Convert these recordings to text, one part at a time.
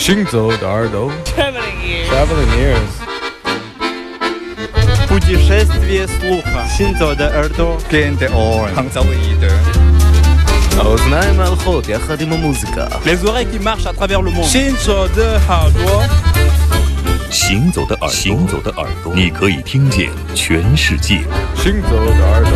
行走的耳朵 Traveling ears. Traveling ears Путешествие слуха. Синзо де Эрдо. Кенте Орн. Хангзавиде. האוזניים ההולכות יחד עם המוזיקה Les oreilles qui marchent à travers le monde. 行走的耳朵，行走的耳朵，行走的耳朵，你可以听见全世界。行走的耳朵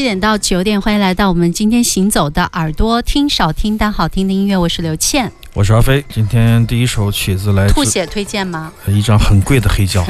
七点到九点，欢迎来到我们今天行走的耳朵，听少听但好听的音乐。我是刘倩，我是阿飞。今天第一首曲子来自吐血推荐吗？一张很贵的黑胶。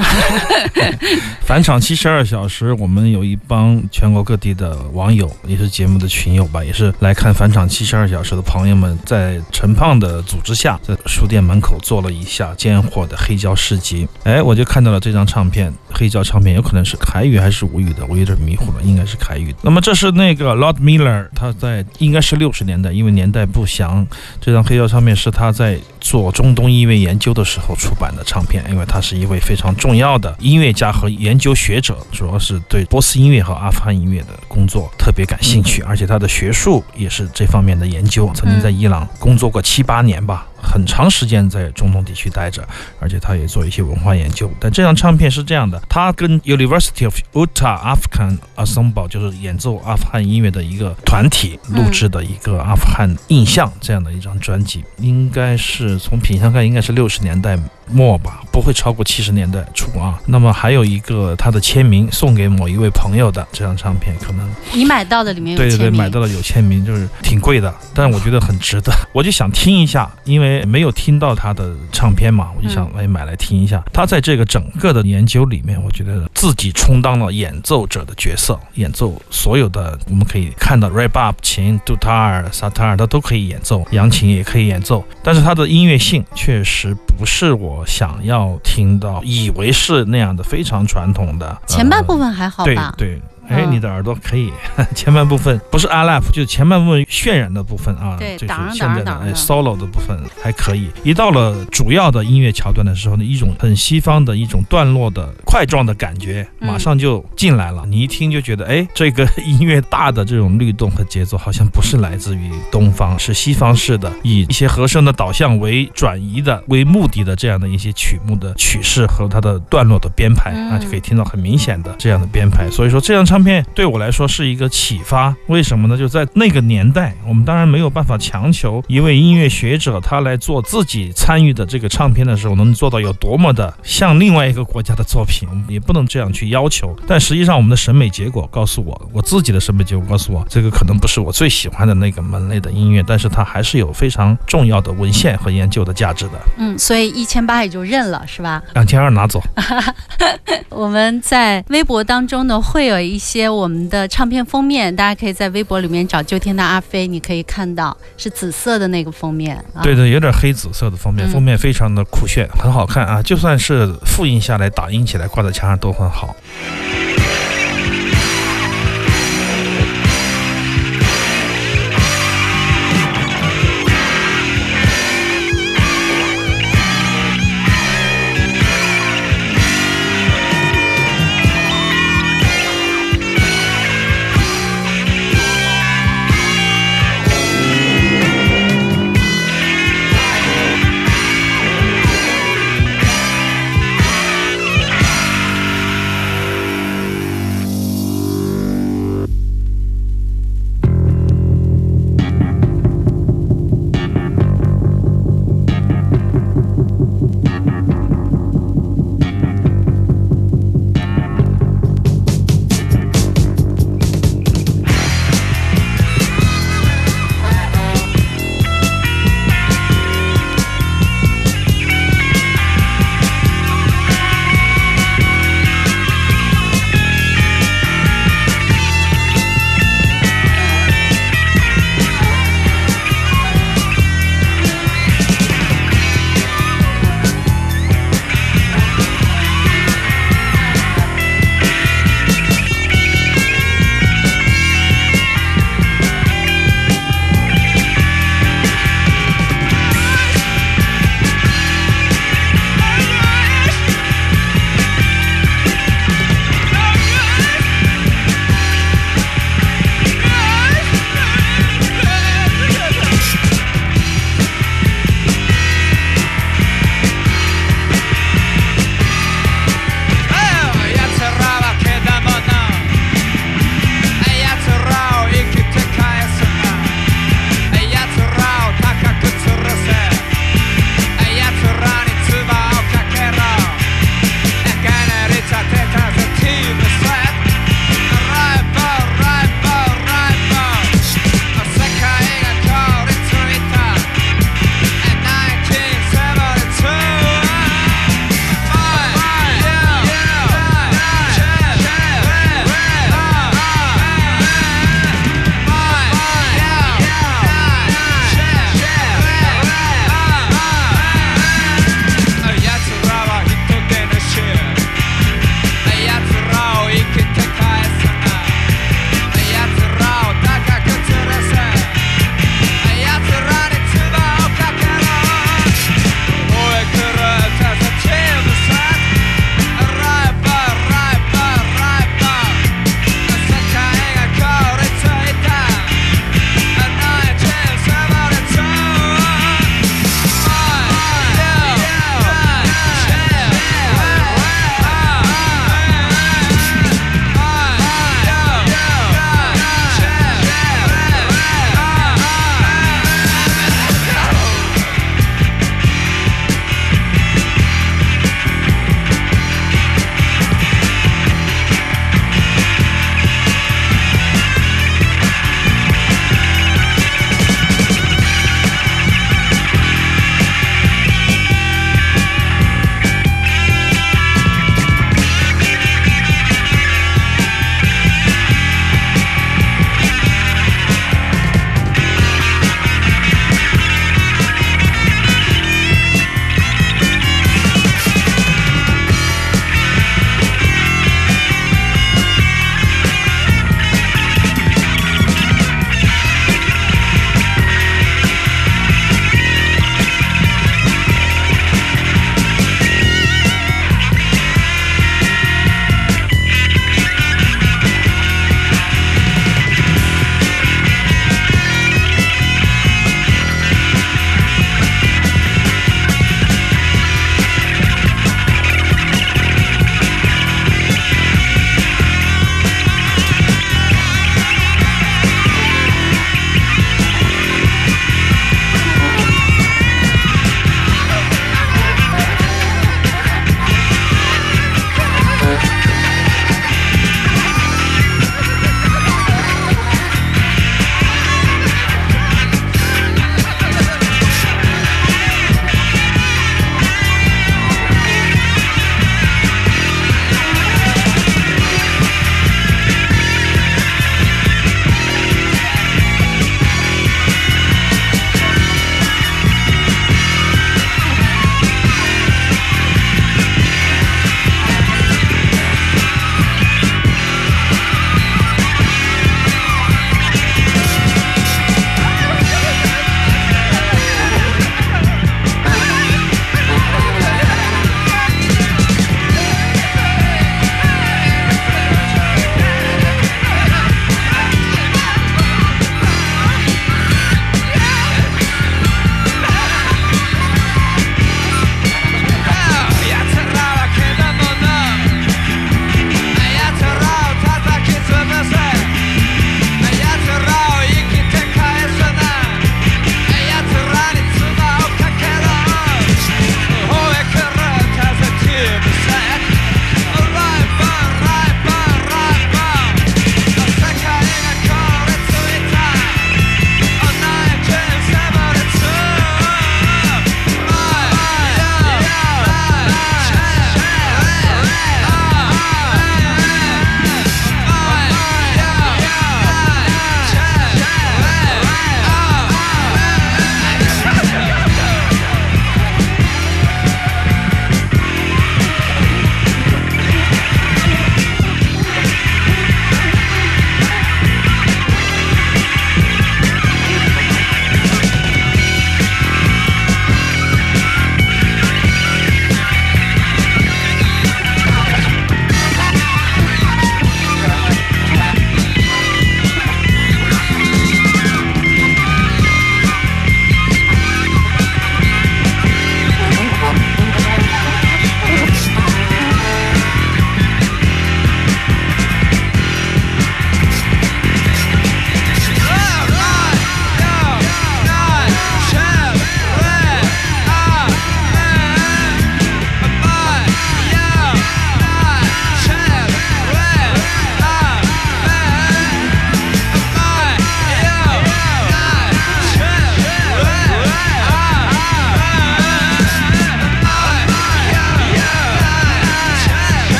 返场七十二小时，我们有一帮全国各地的网友，也是节目的群友吧，也是来看返场七十二小时的朋友们，在陈胖的组织下，在书店门口做了一下尖货的黑胶市集。哎，我就看到了这张唱片，黑胶唱片有可能是凯语还是吴语的，我有点迷糊了，应该是凯语。那么这是那个 Lord Miller，他在应该是六十年代，因为年代不详，这张黑胶唱片是他在做中东音乐研究的时候出版的唱片，因为他是一位非常重要的音乐家和研究学者，主要是对波斯音乐和阿富汗音乐的工作特别感兴趣，而且他的学术也是这方面的研究，曾经在伊朗工作过七八年吧。很长时间在中东地区待着，而且他也做一些文化研究。但这张唱片是这样的，他跟 University of Utah Afghan Ensemble 就是演奏阿富汗音乐的一个团体录制的一个阿富汗印象这样的一张专辑，应该是从品相看应该是六十年代末吧，不会超过七十年代初啊。那么还有一个他的签名送给某一位朋友的这张唱片，可能你买到的里面有对对对，买到的有签名，就是挺贵的，但是我觉得很值得。我就想听一下，因为没有听到他的唱片嘛，我就想来买来听一下。他在这个整个的研究里面，我觉得自己充当了演奏者的角色，演奏所有的我们可以看到 r a b a b 琴、杜塔尔、萨塔尔，他都可以演奏，扬琴也可以演奏，但是他的音乐性确实不是我想要听到，以为是那样的非常传统的前半部分。还好对吧？对，哎，嗯你的耳朵可以，前半部分不是 a lap，就是前半部分渲染的部分啊，就是对当然现在的哎 solo 的部分还可以。一到了主要的音乐桥段的时候呢，一种很西方的一种段落的块状的感觉，嗯马上就进来了。你一听就觉得，哎，这个音乐大的这种律动和节奏，好像不是来自于东方，是西方式的，以一些和声的导向为转移的、为目的的这样的一些曲目的曲式和它的段落的编排嗯啊，就可以听到很明显的这样的编排。所以说，这张唱片对我来说是一个启发。为什么呢？就在那个年代，我们当然没有办法强求一位音乐学者他来做自己参与的这个唱片的时候，能做到有多么的像另外一个国家的作品，我们也不能这样去要求。但实际上，我们的审美结果告诉我，我自己的审美结果告诉我，这个可能不是我最喜欢的那个门类的音乐，但是它还是有非常重要的文献和研究的价值的。嗯，所以一千八也就认了，是吧？两千二拿走。我们在微博当中呢，会有一些我们的唱片封面，大家可以在微博里面找“秋天的阿飞”，你可以看到是紫色的那个封面对。对的，有点黑紫色的封面，嗯封面非常的酷炫，很好看啊！就算是复印下来、打印起来挂在墙上都很好。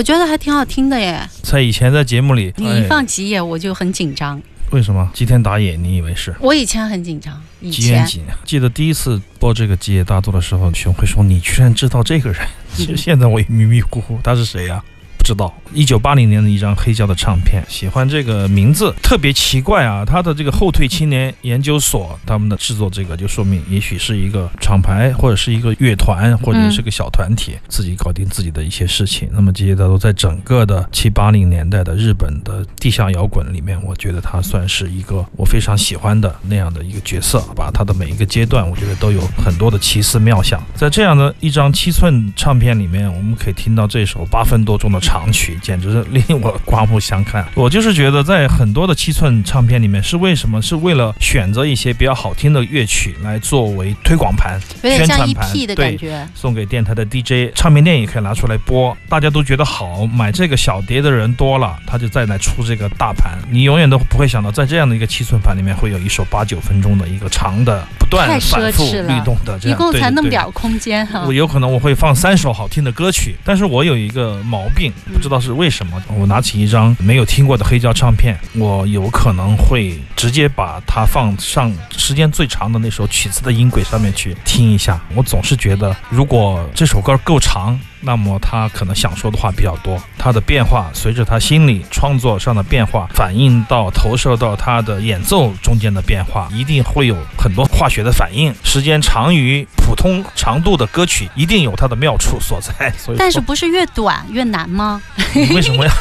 我觉得还挺好听的耶。在以前在节目里，你一放吉野，我就很紧张。为什么吉田打野？你以为是？我以前很紧张，以吉野前几？记得第一次播这个吉野大作的时候，熊会说：“你居然知道这个人？”其实 现在我也迷迷糊糊，他是谁呀、不知道。一九八零年的一张黑胶的唱片，喜欢这个名字特别奇怪啊！他的这个后退青年研究所他们的制作这个，就说明也许是一个厂牌或者是一个乐团或者是个小团体，自己搞定自己的一些事情。那么这些大作在整个的七八零年代的日本的地下摇滚里面，我觉得他算是一个我非常喜欢的那样的一个角色，把他的每一个阶段，我觉得都有很多的奇思妙想。在这样的一张七寸唱片里面，我们可以听到这首八分多钟的长曲，简直是令我刮目相看。我就是觉得，在很多的七寸唱片里面，是为什么？是为了选择一些比较好听的乐曲来作为推广盘、宣传盘的对感觉。送给电台的 DJ，唱片店也可以拿出来播，大家都觉得好，买这个小碟的人多了，他就再来出这个大盘。你永远都不会想到，在这样的一个七寸盘里面，会有一首八九分钟的一个长的、不断反复律动的这样。一共才那么点空间哈我。有可能我会放三首好听的歌曲，但是我有一个毛病，嗯不知道是为什么。我拿起一张没有听过的黑胶唱片，我有可能会直接把它放上时间最长的那首曲子的音轨上面去听一下。我总是觉得，如果这首歌够长。那么他可能想说的话比较多，他的变化随着他心理创作上的变化，反映到投射到他的演奏中间的变化，一定会有很多化学的反应。时间长于普通长度的歌曲，一定有它的妙处所在。所以，但是不是越短越难吗？你 为什么要？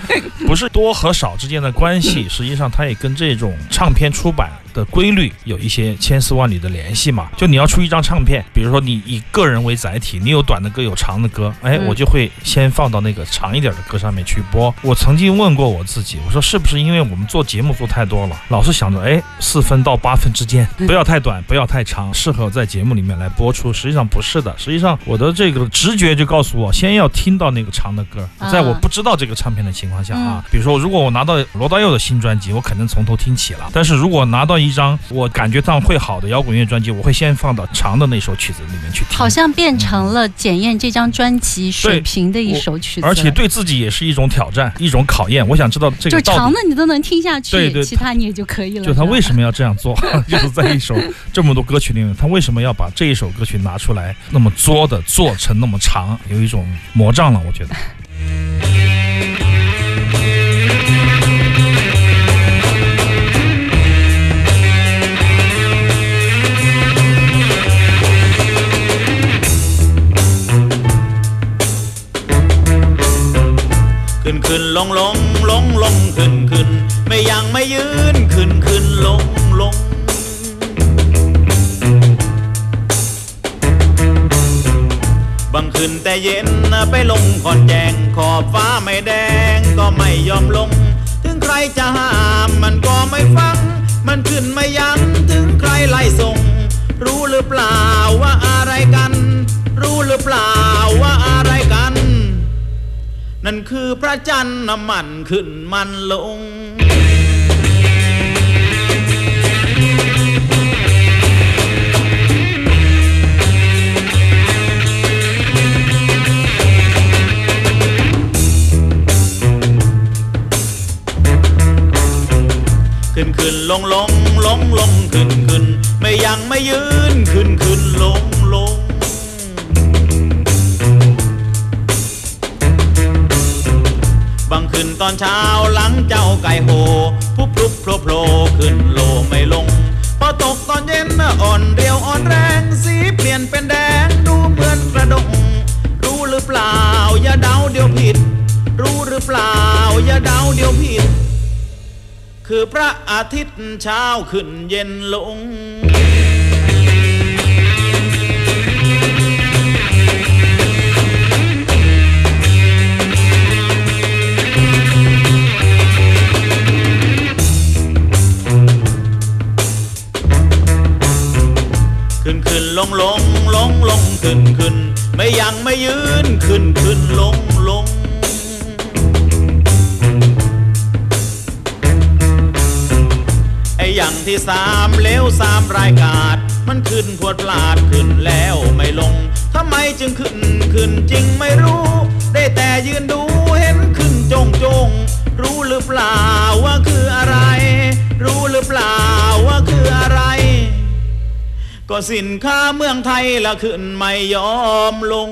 不是多和少之间的关系，实际上它也跟这种唱片出版的规律有一些千丝万缕的联系嘛。就你要出一张唱片，比如说你以个人为载体，你有短的歌，有长的歌，哎，嗯我就会先放到那个长一点的歌上面去播。我曾经问过我自己，我说是不是因为我们做节目做太多了，老是想着哎四分到八分之间，不要太短，不要太长，适合在节目里面来播出。实际上不是的，实际上我的这个直觉就告诉我，先要听到那个长的歌，在我啊不知道这个唱片的情况下啊，比如说如果我拿到罗大佑的新专辑，我肯定从头听起了。但是如果拿到一张我感觉上会好的摇滚乐专辑，我会先放到长的那首曲子里面去听。好像变成了检验这张专辑水平的一首曲子，而且对自己也是一种挑战，一种考验。我想知道这就个就长的你都能听下去，对对其他你也就可以了。就他为什么？么要这样做？就是在一首这么多歌曲里面，他为什么要把这一首歌曲拿出来那么作的做成那么长？有一种魔障了，我觉得。 ขึ้นขึ้นลงลงลงลงขึ้นขึ้นไม่ยังไม่ยืนขึ้นขึ้นลงลงบังขึ้นแต่เย็นไปลงขอนแจงขอบฟ้าไม่แดงก็ไม่ยอมลง ถึงใครจะห้ามมันก็ไม่ฟัง มันขึ้นไม่ยั้งถึงใครไล่ส่ง รู้หรือเปล่าว่าอะไรกัน รู้หรือเปล่า นั่นคือพระจันทร์น้ำมันขึ้นมันลงขึ้นขึ้นลงลงลงลงขึ้นขึ้นไม่ยังไม่ยืนขึ้นขึ้นลง ลงบังขึ้นตอนเช้าหลังเจ้าไก่โหพุบพลุบโผล่โผล่ขึ้นโลไม่ลง พอตกตอนเย็นอ่อนเรียวอ่อนแรงสีเปลี่ยนเป็นแดงดูเหมือนกระดงรู้หรือเปล่า อย่าเดาเดี๋ยวผิด รู้หรือเปล่า อย่าเดาเดี๋ยวผิด คือพระอาทิตย์เช้าขึ้นเย็นลง ขึ้นลงลงลงลงขึ้นขึ้นไม่ยังไม่ยืนขึ้นขึ้นลงลงไอ้อย่างที่สามเลวสามรายกาดมันขึ้นพวดพลาดขึ้นแล้วไม่ลงทำไมจึงขึ้นขึ้นจริงไม่รู้ ได้แต่ยืนดูเห็นขึ้นจงจงรู้หรือเปล่าว่า ก็สินค้าเมืองไทยละขึ้นไม่ยอมลง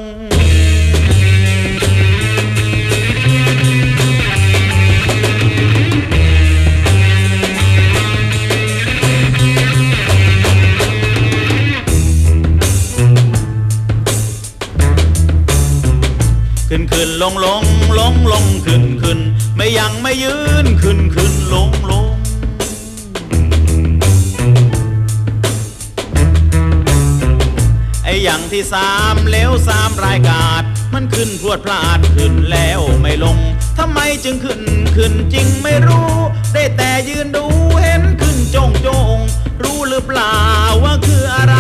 ขึ้นขึ้นลงลงลงลงขึ้นขึ้นไม่ยังไม่ยืนขึ้นขึ้นลงลง อ้อย่างที่สามเล้วสามรายกาดมันขึ้นพรวดพลาดขึ้นแล้วไม่ลงทำไมจึงขึ้นขึ้นจริงไม่รู้ ได้แต่ยืนดูเห็นขึ้นจงจง รู้หรือเปล่าว่าคืออะไร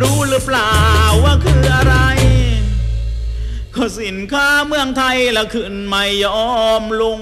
รู้หรือเปล่าว่าคืออะไรก็สินค้าเมืองไทยละขึ้นไม่ยอมลง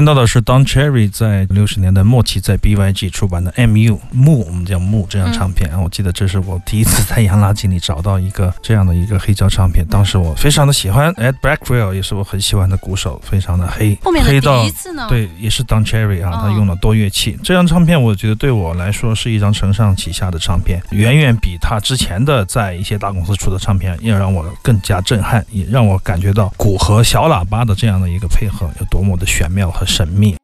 听到的是 Don Cherry 在六十年代末期在 BYG 出版的 MU 木，我们叫木这张唱片啊，我记得这是我第一次在洋垃圾里找到一个这样的一个黑胶唱片，当时我非常的喜欢，Ed Blackwell 也是我很喜欢的鼓手，非常的黑，后面的黑到笛子呢？，对，也是 Don Cherry 啊，哦他用了多乐器。这张唱片我觉得对我来说是一张承上启下的唱片，远远比他之前的在一些大公司出的唱片要让我更加震撼，也让我感觉到鼓和小喇叭的这样的一个配合有多么的玄妙和神秘。